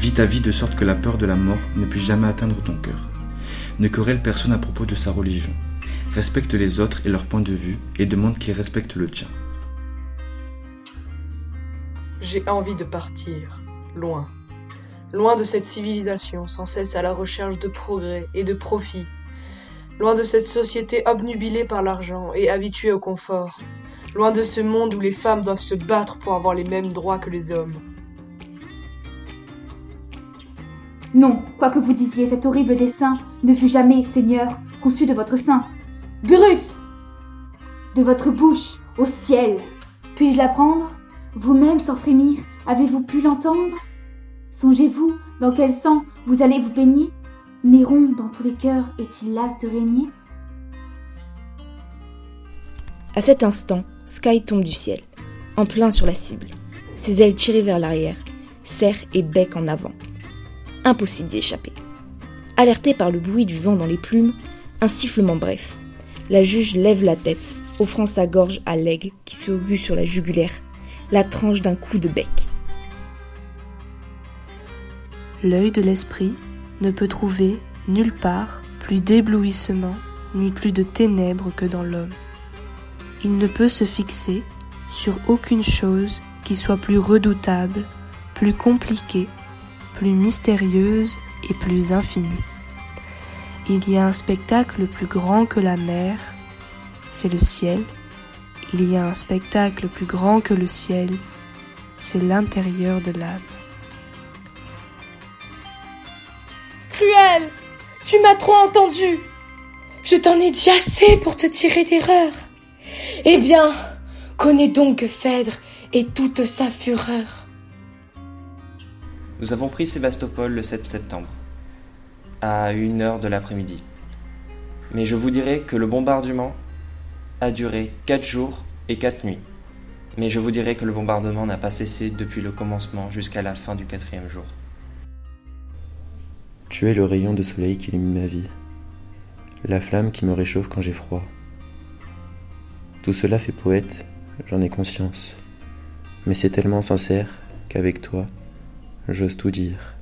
Vis ta vie de sorte que la peur de la mort ne puisse jamais atteindre ton cœur. Ne querelle personne à propos de sa religion. Respecte les autres et leur point de vue et demande qu'ils respectent le tien. J'ai envie de partir, loin. Loin de cette civilisation sans cesse à la recherche de progrès et de profit. Loin de cette société obnubilée par l'argent et habituée au confort. Loin de ce monde où les femmes doivent se battre pour avoir les mêmes droits que les hommes. Non, quoi que vous disiez, cet horrible dessin ne fut jamais, Seigneur, conçu de votre sein. Burus De votre bouche, au ciel. Puis-je l'apprendre? Vous-même, sans frémir, avez-vous pu l'entendre? Songez-vous dans quel sang vous allez vous baigner? Néron, dans tous les cœurs, est-il las de régner? À cet instant, Sky tombe du ciel, en plein sur la cible, ses ailes tirées vers l'arrière, serre et bec en avant. Impossible d'y échapper. Alertée par le bruit du vent dans les plumes, un sifflement bref. La juge lève la tête, offrant sa gorge à l'aigle qui se rue sur la jugulaire, la tranche d'un coup de bec. L'œil de l'esprit ne peut trouver nulle part plus d'éblouissement ni plus de ténèbres que dans l'homme. Il ne peut se fixer sur aucune chose qui soit plus redoutable, plus compliquée, plus mystérieuse et plus infinie. Il y a un spectacle plus grand que la mer, c'est le ciel. Il y a un spectacle plus grand que le ciel, c'est l'intérieur de l'âme. Tu m'as trop entendu. Je t'en ai dit assez pour te tirer d'erreur. Eh bien, connais donc Phèdre et toute sa fureur. Nous avons pris Sébastopol le 7 septembre, à une heure de l'après-midi. Mais je vous dirai que le bombardement a duré quatre jours et quatre nuits. Mais je vous dirai que le bombardement n'a pas cessé depuis le commencement jusqu'à la fin du quatrième jour. Tu es le rayon de soleil qui illumine ma vie, la flamme qui me réchauffe quand j'ai froid. Tout cela fait poète, j'en ai conscience, mais c'est tellement sincère qu'avec toi, j'ose tout dire.